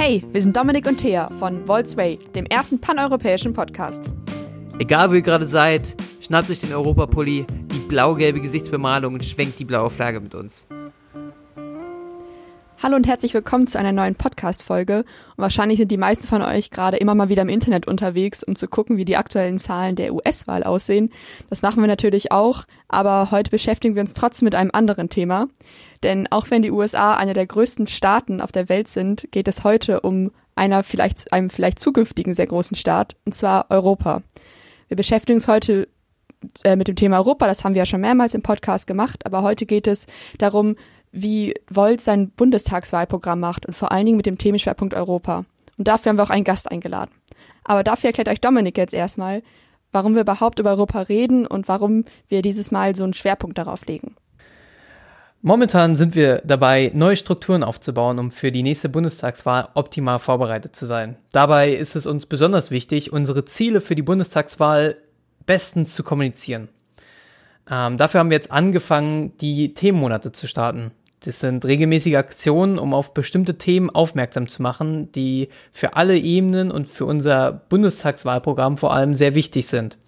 Hey, wir sind Dominik und Thea von Volksway, dem ersten paneuropäischen Podcast. Egal wo ihr gerade seid, schnappt euch den Europapulli, die blau-gelbe Gesichtsbemalung und schwenkt die blaue Flagge mit uns. Hallo und herzlich willkommen zu einer neuen Podcast-Folge. Und wahrscheinlich sind die meisten von euch gerade immer mal wieder im Internet unterwegs, um zu gucken, wie die aktuellen Zahlen der US-Wahl aussehen. Das machen wir natürlich auch, aber heute beschäftigen wir uns trotzdem mit einem anderen Thema. Denn auch wenn die USA einer der größten Staaten auf der Welt sind, geht es heute um einer vielleicht, einem vielleicht zukünftigen sehr großen Staat, und zwar Europa. Wir beschäftigen uns heute äh, mit dem Thema Europa, das haben wir ja schon mehrmals im Podcast gemacht, aber heute geht es darum, wie Volt sein Bundestagswahlprogramm macht und vor allen Dingen mit dem Themenschwerpunkt Europa. Und dafür haben wir auch einen Gast eingeladen. Aber dafür erklärt euch Dominik jetzt erstmal, warum wir überhaupt über Europa reden und warum wir dieses Mal so einen Schwerpunkt darauf legen. Momentan sind wir dabei, neue Strukturen aufzubauen, um für die nächste Bundestagswahl optimal vorbereitet zu sein. Dabei ist es uns besonders wichtig, unsere Ziele für die Bundestagswahl bestens zu kommunizieren. Ähm, dafür haben wir jetzt angefangen, die Themenmonate zu starten. Das sind regelmäßige Aktionen, um auf bestimmte Themen aufmerksam zu machen, die für alle Ebenen und für unser Bundestagswahlprogramm vor allem sehr wichtig sind.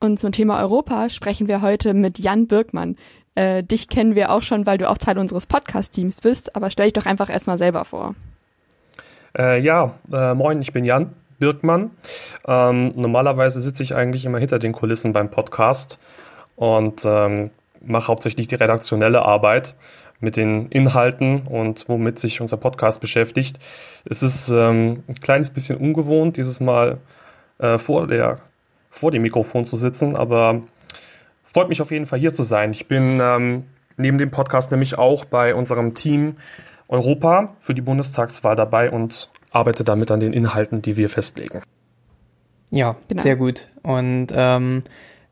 Und zum Thema Europa sprechen wir heute mit Jan Birkmann. Äh, dich kennen wir auch schon, weil du auch Teil unseres Podcast-Teams bist, aber stell dich doch einfach erstmal selber vor. Äh, ja, äh, moin, ich bin Jan Birkmann. Ähm, normalerweise sitze ich eigentlich immer hinter den Kulissen beim Podcast und ähm, mache hauptsächlich die redaktionelle Arbeit mit den Inhalten und womit sich unser Podcast beschäftigt. Es ist ähm, ein kleines bisschen ungewohnt, dieses Mal äh, vor, der, vor dem Mikrofon zu sitzen, aber freut mich auf jeden Fall hier zu sein. Ich bin ähm, neben dem Podcast nämlich auch bei unserem Team Europa für die Bundestagswahl dabei und arbeite damit an den Inhalten, die wir festlegen. Ja, genau. sehr gut. Und ähm,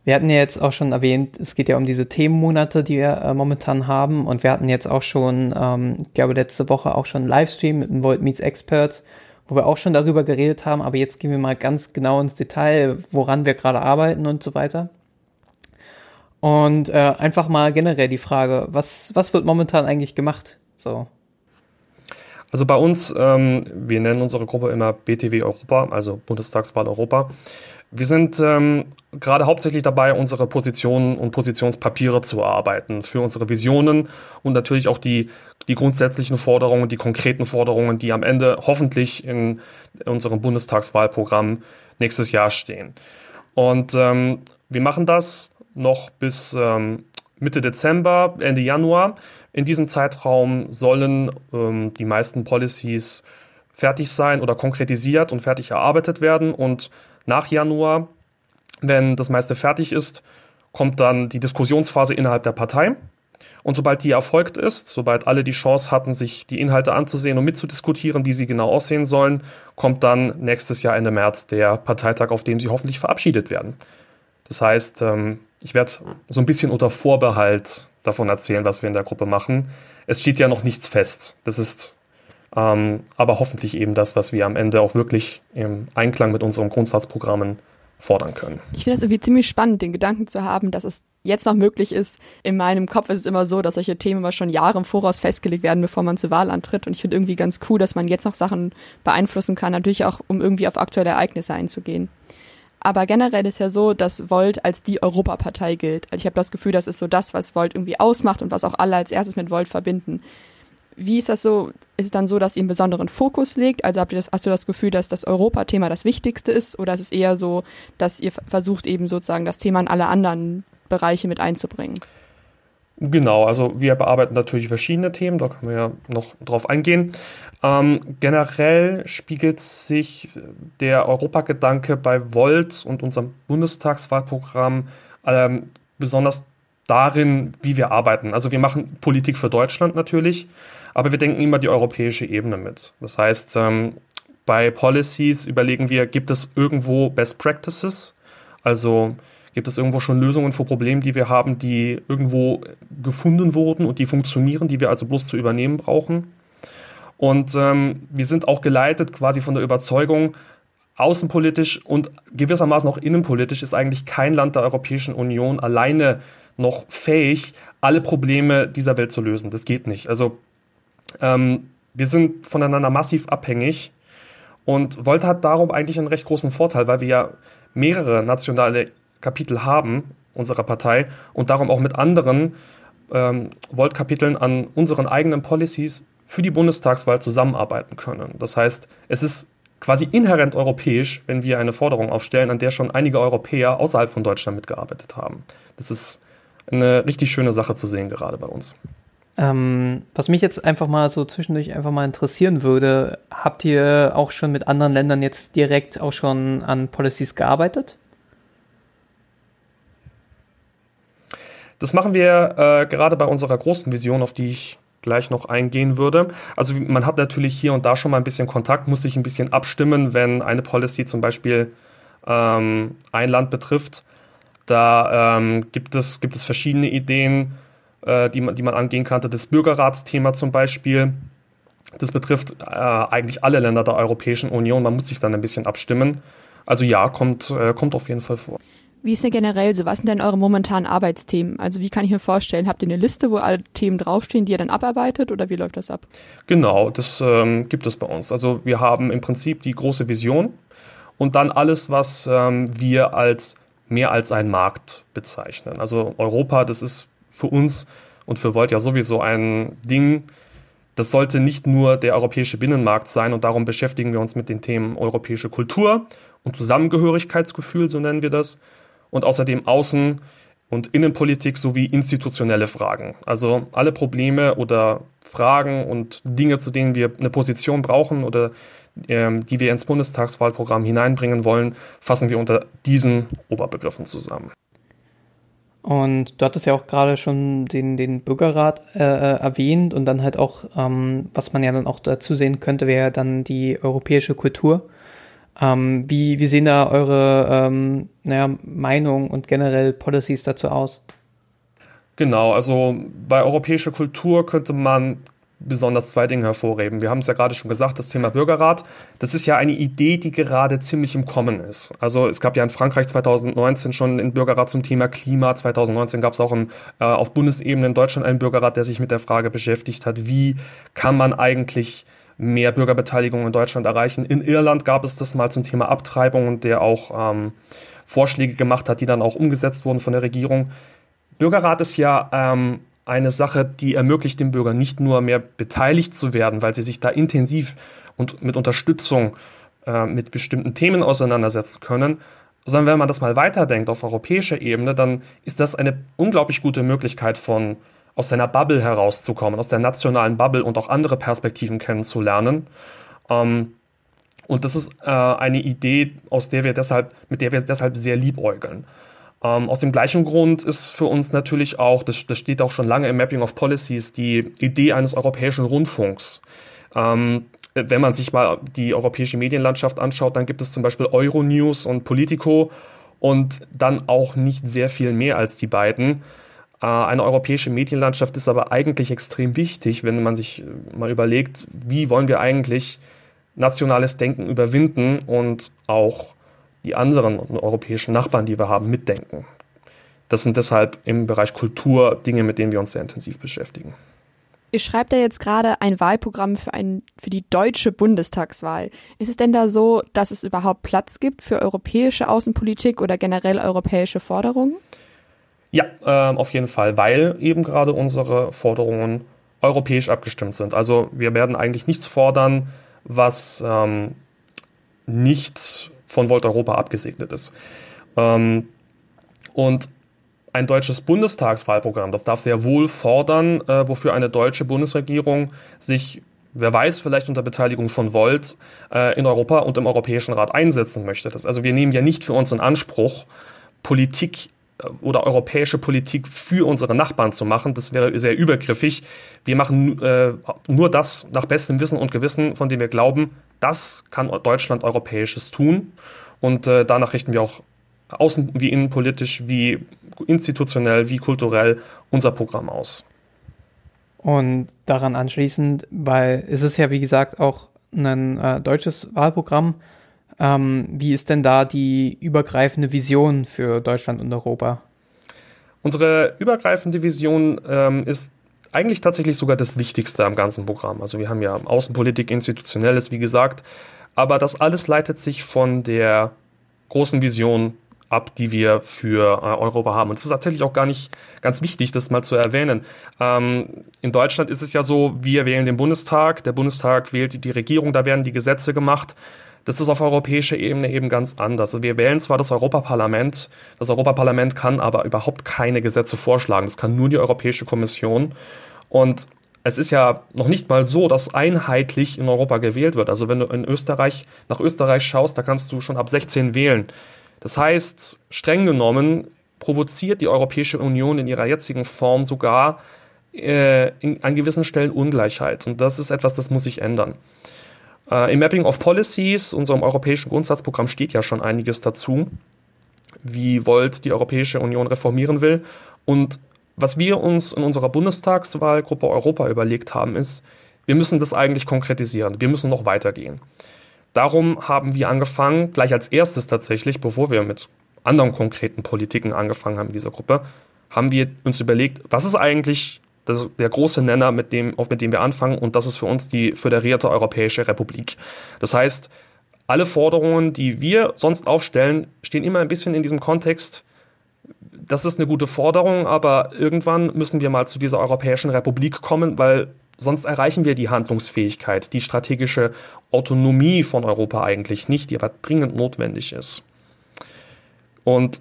wir hatten ja jetzt auch schon erwähnt, es geht ja um diese Themenmonate, die wir äh, momentan haben. Und wir hatten jetzt auch schon, ähm, ich glaube, letzte Woche auch schon einen Livestream mit dem Volt Meets Experts, wo wir auch schon darüber geredet haben. Aber jetzt gehen wir mal ganz genau ins Detail, woran wir gerade arbeiten und so weiter. Und äh, einfach mal generell die Frage, was, was wird momentan eigentlich gemacht? So. Also bei uns, ähm, wir nennen unsere Gruppe immer BTW Europa, also Bundestagswahl Europa. Wir sind ähm, gerade hauptsächlich dabei, unsere Positionen und Positionspapiere zu erarbeiten für unsere Visionen und natürlich auch die, die grundsätzlichen Forderungen, die konkreten Forderungen, die am Ende hoffentlich in unserem Bundestagswahlprogramm nächstes Jahr stehen. Und ähm, wir machen das noch bis ähm, Mitte Dezember, Ende Januar. In diesem Zeitraum sollen ähm, die meisten Policies fertig sein oder konkretisiert und fertig erarbeitet werden und nach Januar, wenn das meiste fertig ist, kommt dann die Diskussionsphase innerhalb der Partei. Und sobald die erfolgt ist, sobald alle die Chance hatten, sich die Inhalte anzusehen und mitzudiskutieren, wie sie genau aussehen sollen, kommt dann nächstes Jahr Ende März der Parteitag, auf dem sie hoffentlich verabschiedet werden. Das heißt, ähm, ich werde so ein bisschen unter Vorbehalt davon erzählen, was wir in der Gruppe machen. Es steht ja noch nichts fest. Das ist ähm, aber hoffentlich eben das, was wir am Ende auch wirklich im Einklang mit unseren Grundsatzprogrammen fordern können. Ich finde das irgendwie ziemlich spannend, den Gedanken zu haben, dass es jetzt noch möglich ist. In meinem Kopf ist es immer so, dass solche Themen immer schon Jahre im Voraus festgelegt werden, bevor man zur Wahl antritt. Und ich finde irgendwie ganz cool, dass man jetzt noch Sachen beeinflussen kann, natürlich auch, um irgendwie auf aktuelle Ereignisse einzugehen. Aber generell ist ja so, dass Volt als die Europapartei gilt. Also ich habe das Gefühl, das ist so das, was Volt irgendwie ausmacht und was auch alle als erstes mit Volt verbinden. Wie ist das so? Ist es dann so, dass ihr einen besonderen Fokus legt? Also habt ihr das, hast du das Gefühl, dass das Europathema das Wichtigste ist? Oder ist es eher so, dass ihr versucht eben sozusagen das Thema in alle anderen Bereiche mit einzubringen? Genau, also wir bearbeiten natürlich verschiedene Themen, da können wir ja noch drauf eingehen. Ähm, generell spiegelt sich der Europagedanke bei Volt und unserem Bundestagswahlprogramm ähm, besonders darin, wie wir arbeiten. Also wir machen Politik für Deutschland natürlich, aber wir denken immer die europäische Ebene mit. Das heißt, ähm, bei Policies überlegen wir, gibt es irgendwo Best Practices? Also gibt es irgendwo schon Lösungen für Probleme, die wir haben, die irgendwo gefunden wurden und die funktionieren, die wir also bloß zu übernehmen brauchen? Und ähm, wir sind auch geleitet quasi von der Überzeugung, außenpolitisch und gewissermaßen auch innenpolitisch ist eigentlich kein Land der Europäischen Union alleine noch fähig, alle Probleme dieser Welt zu lösen. Das geht nicht. Also ähm, wir sind voneinander massiv abhängig und Volt hat darum eigentlich einen recht großen Vorteil, weil wir ja mehrere nationale Kapitel haben unserer Partei und darum auch mit anderen ähm, Volt-Kapiteln an unseren eigenen Policies für die Bundestagswahl zusammenarbeiten können. Das heißt, es ist quasi inhärent europäisch, wenn wir eine Forderung aufstellen, an der schon einige Europäer außerhalb von Deutschland mitgearbeitet haben. Das ist eine richtig schöne Sache zu sehen, gerade bei uns. Ähm, was mich jetzt einfach mal so zwischendurch einfach mal interessieren würde, habt ihr auch schon mit anderen Ländern jetzt direkt auch schon an Policies gearbeitet? Das machen wir äh, gerade bei unserer großen Vision, auf die ich gleich noch eingehen würde. Also man hat natürlich hier und da schon mal ein bisschen Kontakt, muss sich ein bisschen abstimmen, wenn eine Policy zum Beispiel ähm, ein Land betrifft. Da ähm, gibt, es, gibt es verschiedene Ideen, äh, die, man, die man angehen könnte. Das Bürgerratsthema zum Beispiel, das betrifft äh, eigentlich alle Länder der Europäischen Union. Man muss sich dann ein bisschen abstimmen. Also ja, kommt, äh, kommt auf jeden Fall vor. Wie ist denn generell so? Was sind denn eure momentanen Arbeitsthemen? Also wie kann ich mir vorstellen, habt ihr eine Liste, wo alle Themen draufstehen, die ihr dann abarbeitet oder wie läuft das ab? Genau, das ähm, gibt es bei uns. Also wir haben im Prinzip die große Vision und dann alles, was ähm, wir als mehr als ein Markt bezeichnen. Also Europa, das ist für uns und für Volt ja sowieso ein Ding. Das sollte nicht nur der europäische Binnenmarkt sein und darum beschäftigen wir uns mit den Themen europäische Kultur und Zusammengehörigkeitsgefühl, so nennen wir das, und außerdem Außen- und Innenpolitik sowie institutionelle Fragen. Also alle Probleme oder Fragen und Dinge, zu denen wir eine Position brauchen oder ähm, die wir ins Bundestagswahlprogramm hineinbringen wollen, fassen wir unter diesen Oberbegriffen zusammen. Und du hattest ja auch gerade schon den, den Bürgerrat äh, äh, erwähnt und dann halt auch, ähm, was man ja dann auch dazu sehen könnte, wäre dann die europäische Kultur. Ähm, wie, wie sehen da eure ähm, naja, Meinung und generell Policies dazu aus? Genau, also bei europäischer Kultur könnte man besonders zwei Dinge hervorheben. Wir haben es ja gerade schon gesagt, das Thema Bürgerrat. Das ist ja eine Idee, die gerade ziemlich im Kommen ist. Also es gab ja in Frankreich 2019 schon einen Bürgerrat zum Thema Klima. 2019 gab es auch ein, äh, auf Bundesebene in Deutschland einen Bürgerrat, der sich mit der Frage beschäftigt hat, wie kann man eigentlich mehr Bürgerbeteiligung in Deutschland erreichen. In Irland gab es das mal zum Thema Abtreibung der auch ähm, Vorschläge gemacht hat, die dann auch umgesetzt wurden von der Regierung. Bürgerrat ist ja ähm, eine Sache, die ermöglicht dem Bürger nicht nur mehr beteiligt zu werden, weil sie sich da intensiv und mit Unterstützung äh, mit bestimmten Themen auseinandersetzen können, sondern wenn man das mal weiterdenkt auf europäischer Ebene, dann ist das eine unglaublich gute Möglichkeit von aus seiner Bubble herauszukommen, aus der nationalen Bubble und auch andere Perspektiven kennenzulernen. Ähm, und das ist äh, eine Idee, aus der wir deshalb, mit der wir deshalb sehr liebäugeln. Ähm, aus dem gleichen Grund ist für uns natürlich auch, das, das steht auch schon lange im Mapping of Policies, die Idee eines europäischen Rundfunks. Ähm, wenn man sich mal die europäische Medienlandschaft anschaut, dann gibt es zum Beispiel Euronews und Politico und dann auch nicht sehr viel mehr als die beiden. Äh, eine europäische Medienlandschaft ist aber eigentlich extrem wichtig, wenn man sich mal überlegt, wie wollen wir eigentlich nationales Denken überwinden und auch die anderen europäischen Nachbarn, die wir haben, mitdenken. Das sind deshalb im Bereich Kultur Dinge, mit denen wir uns sehr intensiv beschäftigen. Ihr schreibt ja jetzt gerade ein Wahlprogramm für, ein, für die deutsche Bundestagswahl. Ist es denn da so, dass es überhaupt Platz gibt für europäische Außenpolitik oder generell europäische Forderungen? Ja, äh, auf jeden Fall, weil eben gerade unsere Forderungen europäisch abgestimmt sind. Also wir werden eigentlich nichts fordern, was ähm, nicht von Volt Europa abgesegnet ist. Ähm, und ein deutsches Bundestagswahlprogramm, das darf sehr wohl fordern, äh, wofür eine deutsche Bundesregierung sich, wer weiß, vielleicht unter Beteiligung von Volt äh, in Europa und im Europäischen Rat einsetzen möchte. Das, also wir nehmen ja nicht für uns in Anspruch, Politik oder europäische Politik für unsere Nachbarn zu machen. Das wäre sehr übergriffig. Wir machen äh, nur das nach bestem Wissen und Gewissen, von dem wir glauben, das kann Deutschland Europäisches tun. Und äh, danach richten wir auch außen- wie innenpolitisch, wie institutionell, wie kulturell unser Programm aus. Und daran anschließend, weil es ist ja wie gesagt auch ein äh, deutsches Wahlprogramm, ähm, wie ist denn da die übergreifende Vision für Deutschland und Europa? Unsere übergreifende Vision ähm, ist eigentlich tatsächlich sogar das Wichtigste am ganzen Programm. Also wir haben ja Außenpolitik, Institutionelles, wie gesagt, aber das alles leitet sich von der großen Vision ab, die wir für äh, Europa haben. Und es ist tatsächlich auch gar nicht ganz wichtig, das mal zu erwähnen. Ähm, in Deutschland ist es ja so, wir wählen den Bundestag, der Bundestag wählt die Regierung, da werden die Gesetze gemacht. Das ist auf europäischer Ebene eben ganz anders. Also wir wählen zwar das Europaparlament, das Europaparlament kann aber überhaupt keine Gesetze vorschlagen. Das kann nur die Europäische Kommission. Und es ist ja noch nicht mal so, dass einheitlich in Europa gewählt wird. Also wenn du in Österreich nach Österreich schaust, da kannst du schon ab 16 wählen. Das heißt, streng genommen provoziert die Europäische Union in ihrer jetzigen Form sogar äh, in, an gewissen Stellen Ungleichheit. Und das ist etwas, das muss sich ändern. Äh, Im Mapping of Policies, unserem europäischen Grundsatzprogramm, steht ja schon einiges dazu, wie Volt die Europäische Union reformieren will. Und was wir uns in unserer Bundestagswahlgruppe Europa überlegt haben, ist, wir müssen das eigentlich konkretisieren. Wir müssen noch weitergehen. Darum haben wir angefangen, gleich als erstes tatsächlich, bevor wir mit anderen konkreten Politiken angefangen haben in dieser Gruppe, haben wir uns überlegt, was ist eigentlich das ist der große Nenner, mit dem, auf mit dem wir anfangen, und das ist für uns die föderierte Europäische Republik. Das heißt, alle Forderungen, die wir sonst aufstellen, stehen immer ein bisschen in diesem Kontext. Das ist eine gute Forderung, aber irgendwann müssen wir mal zu dieser Europäischen Republik kommen, weil sonst erreichen wir die Handlungsfähigkeit, die strategische Autonomie von Europa eigentlich nicht, die aber dringend notwendig ist. Und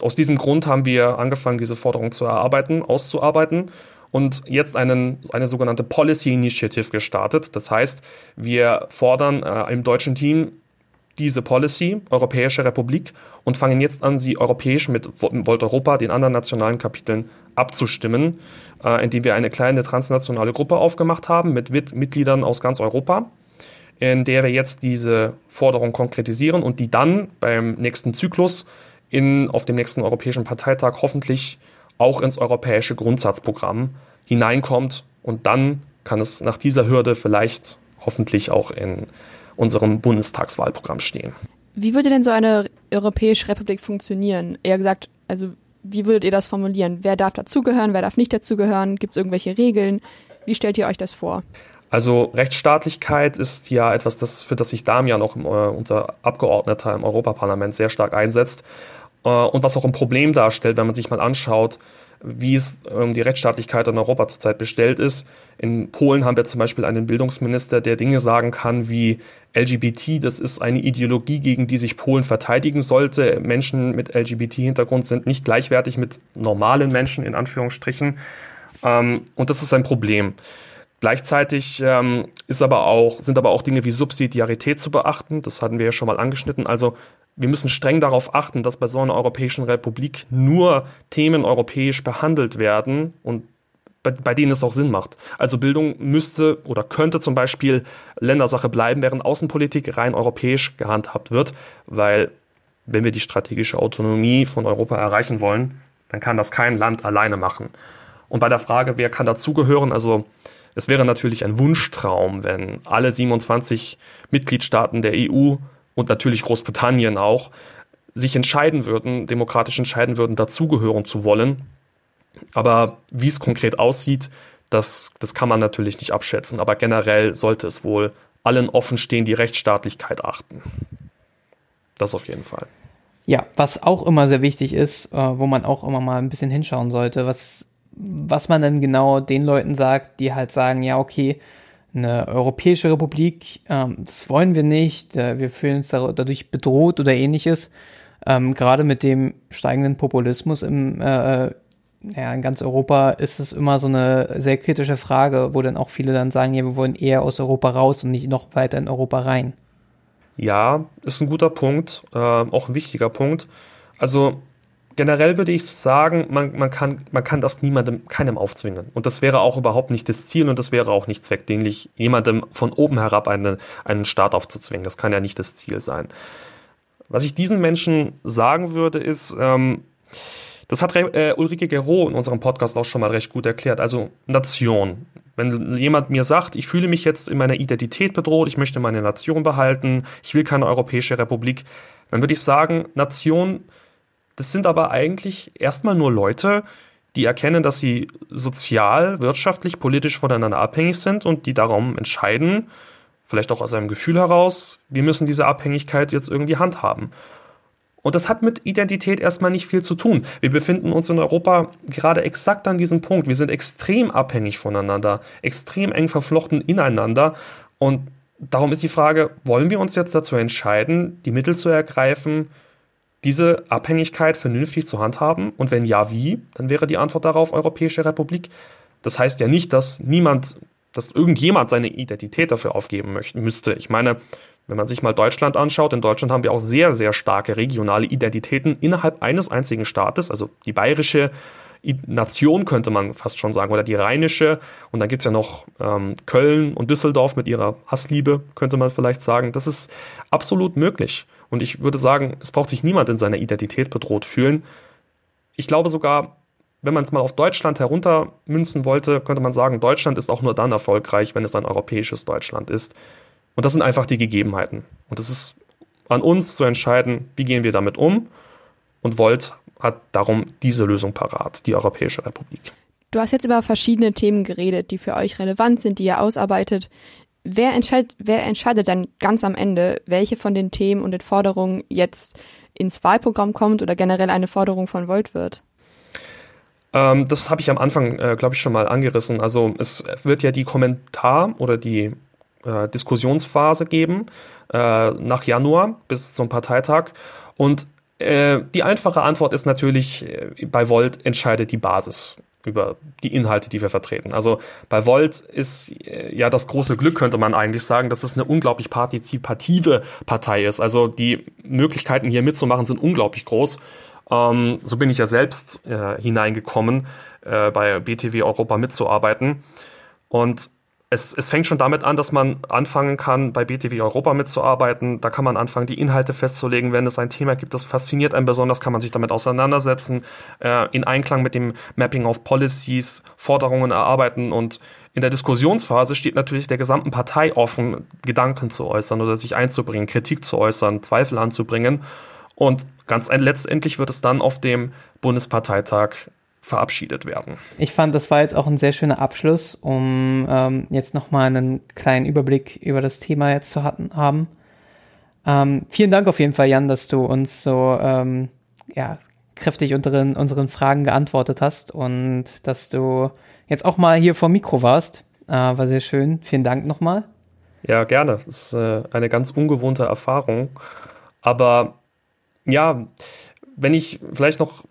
aus diesem Grund haben wir angefangen, diese Forderung zu erarbeiten, auszuarbeiten und jetzt einen, eine sogenannte Policy Initiative gestartet. Das heißt, wir fordern äh, im deutschen Team diese Policy, Europäische Republik, und fangen jetzt an, sie europäisch mit Volt Europa, den anderen nationalen Kapiteln, abzustimmen, äh, indem wir eine kleine transnationale Gruppe aufgemacht haben mit Mitgliedern aus ganz Europa, in der wir jetzt diese Forderung konkretisieren und die dann beim nächsten Zyklus in, auf dem nächsten Europäischen Parteitag hoffentlich auch ins europäische Grundsatzprogramm hineinkommt und dann kann es nach dieser Hürde vielleicht hoffentlich auch in unserem Bundestagswahlprogramm stehen. Wie würde denn so eine Europäische Republik funktionieren? Eher gesagt, also wie würdet ihr das formulieren? Wer darf dazugehören, wer darf nicht dazugehören? Gibt es irgendwelche Regeln? Wie stellt ihr euch das vor? Also Rechtsstaatlichkeit ist ja etwas, das, für das sich Damian auch im, äh, unser Abgeordneter im Europaparlament sehr stark einsetzt. Äh, und was auch ein Problem darstellt, wenn man sich mal anschaut, wie es um die Rechtsstaatlichkeit in Europa zurzeit bestellt ist. In Polen haben wir zum Beispiel einen Bildungsminister, der Dinge sagen kann wie LGBT, das ist eine Ideologie, gegen die sich Polen verteidigen sollte. Menschen mit LGBT-Hintergrund sind nicht gleichwertig mit normalen Menschen, in Anführungsstrichen. Ähm, und das ist ein Problem. Gleichzeitig ähm, ist aber auch, sind aber auch Dinge wie Subsidiarität zu beachten. Das hatten wir ja schon mal angeschnitten. Also wir müssen streng darauf achten, dass bei so einer Europäischen Republik nur Themen europäisch behandelt werden und bei, bei, denen es auch Sinn macht. Also Bildung müsste oder könnte zum Beispiel Ländersache bleiben, während Außenpolitik rein europäisch gehandhabt wird, weil wenn wir die strategische Autonomie von Europa erreichen wollen, dann kann das kein Land alleine machen. Und bei der Frage, wer kann dazugehören, also es wäre natürlich ein Wunschtraum, wenn alle 27 Mitgliedstaaten der EU und natürlich Großbritannien auch, sich entscheiden würden, demokratisch entscheiden würden, dazugehören zu wollen. Aber wie es konkret aussieht, das, das kann man natürlich nicht abschätzen. Aber generell sollte es wohl allen offen stehen, die Rechtsstaatlichkeit achten. Das auf jeden Fall. Ja, was auch immer sehr wichtig ist, äh, wo man auch immer mal ein bisschen hinschauen sollte, was, was man dann genau den Leuten sagt, die halt sagen, ja, okay, eine europäische Republik, ähm, das wollen wir nicht, äh, wir fühlen uns dadurch bedroht oder ähnliches. Ähm, Gerade mit dem steigenden Populismus im, äh, ja, in ganz Europa ist es immer so eine sehr kritische Frage, wo dann auch viele dann sagen, ja, wir wollen eher aus Europa raus und nicht noch weiter in Europa rein. Ja, ist ein guter Punkt, äh, auch ein wichtiger Punkt. Also generell würde ich sagen, man, man, kann, man kann das niemandem, keinem aufzwingen. Und das wäre auch überhaupt nicht das Ziel und das wäre auch nicht zweckdienlich, jemandem von oben herab eine, einen Staat aufzuzwingen. Das kann ja nicht das Ziel sein. Was ich diesen Menschen sagen würde, ist, ähm, das hat äh, Ulrike Gero in unserem Podcast auch schon mal recht gut erklärt. Also Nation. Wenn jemand mir sagt, ich fühle mich jetzt in meiner Identität bedroht, ich möchte meine Nation behalten, ich will keine europäische Republik, dann würde ich sagen, Nation das sind aber eigentlich erstmal nur Leute, die erkennen, dass sie sozial, wirtschaftlich, politisch voneinander abhängig sind und die darum entscheiden, vielleicht auch aus einem Gefühl heraus, wir müssen diese Abhängigkeit jetzt irgendwie handhaben. Und das hat mit Identität erstmal nicht viel zu tun. Wir befinden uns in Europa gerade exakt an diesem Punkt. Wir sind extrem abhängig voneinander, extrem eng verflochten ineinander. Und darum ist die Frage, wollen wir uns jetzt dazu entscheiden, die Mittel zu ergreifen, diese Abhängigkeit vernünftig zu handhaben? Und wenn ja, wie? Dann wäre die Antwort darauf Europäische Republik. Das heißt ja nicht, dass niemand, dass irgendjemand seine Identität dafür aufgeben möchte, müsste. Ich meine, wenn man sich mal Deutschland anschaut, in Deutschland haben wir auch sehr, sehr starke regionale Identitäten innerhalb eines einzigen Staates, also die bayerische Nation könnte man fast schon sagen, oder die rheinische. Und dann gibt's ja noch ähm, Köln und Düsseldorf mit ihrer Hassliebe, könnte man vielleicht sagen. Das ist absolut möglich. Und ich würde sagen, es braucht sich niemand in seiner Identität bedroht fühlen. Ich glaube sogar, wenn man es mal auf Deutschland heruntermünzen wollte, könnte man sagen, Deutschland ist auch nur dann erfolgreich, wenn es ein europäisches Deutschland ist. Und das sind einfach die Gegebenheiten. Und es ist an uns zu entscheiden, wie gehen wir damit um. Und Volt hat darum diese Lösung parat, die Europäische Republik. Du hast jetzt über verschiedene Themen geredet, die für euch relevant sind, die ihr ausarbeitet. Wer entscheidet, wer entscheidet dann ganz am Ende, welche von den Themen und den Forderungen jetzt ins Wahlprogramm kommt oder generell eine Forderung von Volt wird? Ähm, das habe ich am Anfang, äh, glaube ich, schon mal angerissen. Also es wird ja die Kommentar- oder die äh, Diskussionsphase geben, äh, nach Januar bis zum Parteitag. Und äh, die einfache Antwort ist natürlich, äh, bei Volt entscheidet die Basis über die Inhalte, die wir vertreten. Also bei Volt ist äh, ja das große Glück, könnte man eigentlich sagen, dass es eine unglaublich partizipative Partei ist. Also die Möglichkeiten hier mitzumachen sind unglaublich groß. Ähm, so bin ich ja selbst äh, hineingekommen, äh, bei BTW Europa mitzuarbeiten. Und es, es fängt schon damit an, dass man anfangen kann, bei BTW Europa mitzuarbeiten. Da kann man anfangen, die Inhalte festzulegen. Wenn es ein Thema gibt, das fasziniert einen besonders, kann man sich damit auseinandersetzen, äh, in Einklang mit dem Mapping of Policies, Forderungen erarbeiten und in der Diskussionsphase steht natürlich der gesamten Partei offen, Gedanken zu äußern oder sich einzubringen, Kritik zu äußern, Zweifel anzubringen. Und ganz letztendlich wird es dann auf dem Bundesparteitag verabschiedet werden. Ich fand, das war jetzt auch ein sehr schöner Abschluss, um ähm, jetzt nochmal einen kleinen Überblick über das Thema jetzt zu hatten, haben. Ähm, vielen Dank auf jeden Fall, Jan, dass du uns so ähm, ja, kräftig unseren, unseren Fragen geantwortet hast und dass du jetzt auch mal hier vor Mikro warst. Äh, war sehr schön. Vielen Dank nochmal. Ja, gerne. Das ist äh, eine ganz ungewohnte Erfahrung. Aber ja, wenn ich vielleicht noch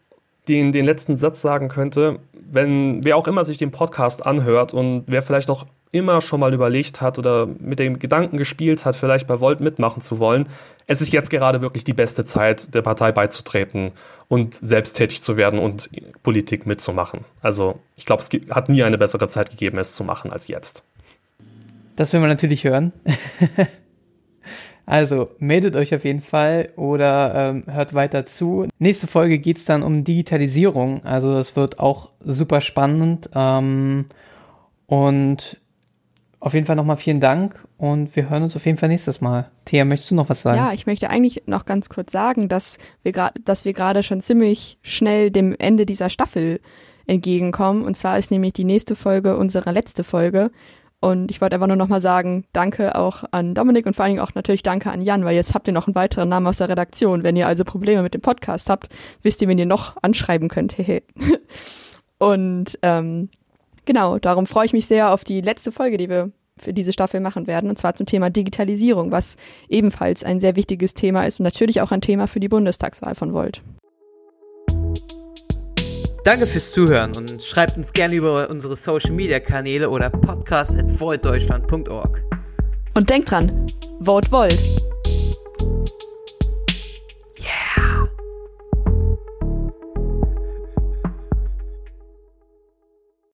den, den letzten Satz sagen könnte, wenn wer auch immer sich den Podcast anhört und wer vielleicht auch immer schon mal überlegt hat oder mit dem Gedanken gespielt hat, vielleicht bei Volt mitmachen zu wollen, es ist jetzt gerade wirklich die beste Zeit, der Partei beizutreten und selbst tätig zu werden und Politik mitzumachen. Also ich glaube, es hat nie eine bessere Zeit gegeben, es zu machen als jetzt. Das will man natürlich hören. Also meldet euch auf jeden Fall oder ähm, hört weiter zu. Nächste Folge geht's dann um Digitalisierung. Also das wird auch super spannend. Ähm, und auf jeden Fall nochmal vielen Dank und wir hören uns auf jeden Fall nächstes Mal. Thea, möchtest du noch was sagen? Ja, ich möchte eigentlich noch ganz kurz sagen, dass wir gerade schon ziemlich schnell dem Ende dieser Staffel entgegenkommen. Und zwar ist nämlich die nächste Folge unsere letzte Folge. Und ich wollte einfach nur nochmal sagen, danke auch an Dominik und vor allen Dingen auch natürlich danke an Jan, weil jetzt habt ihr noch einen weiteren Namen aus der Redaktion. Wenn ihr also Probleme mit dem Podcast habt, wisst ihr, wen ihr noch anschreiben könnt. und ähm, genau, darum freue ich mich sehr auf die letzte Folge, die wir für diese Staffel machen werden, und zwar zum Thema Digitalisierung, was ebenfalls ein sehr wichtiges Thema ist und natürlich auch ein Thema für die Bundestagswahl von Volt. Danke fürs Zuhören und schreibt uns gerne über unsere Social Media Kanäle oder podcast at Und denkt dran, vote Volt!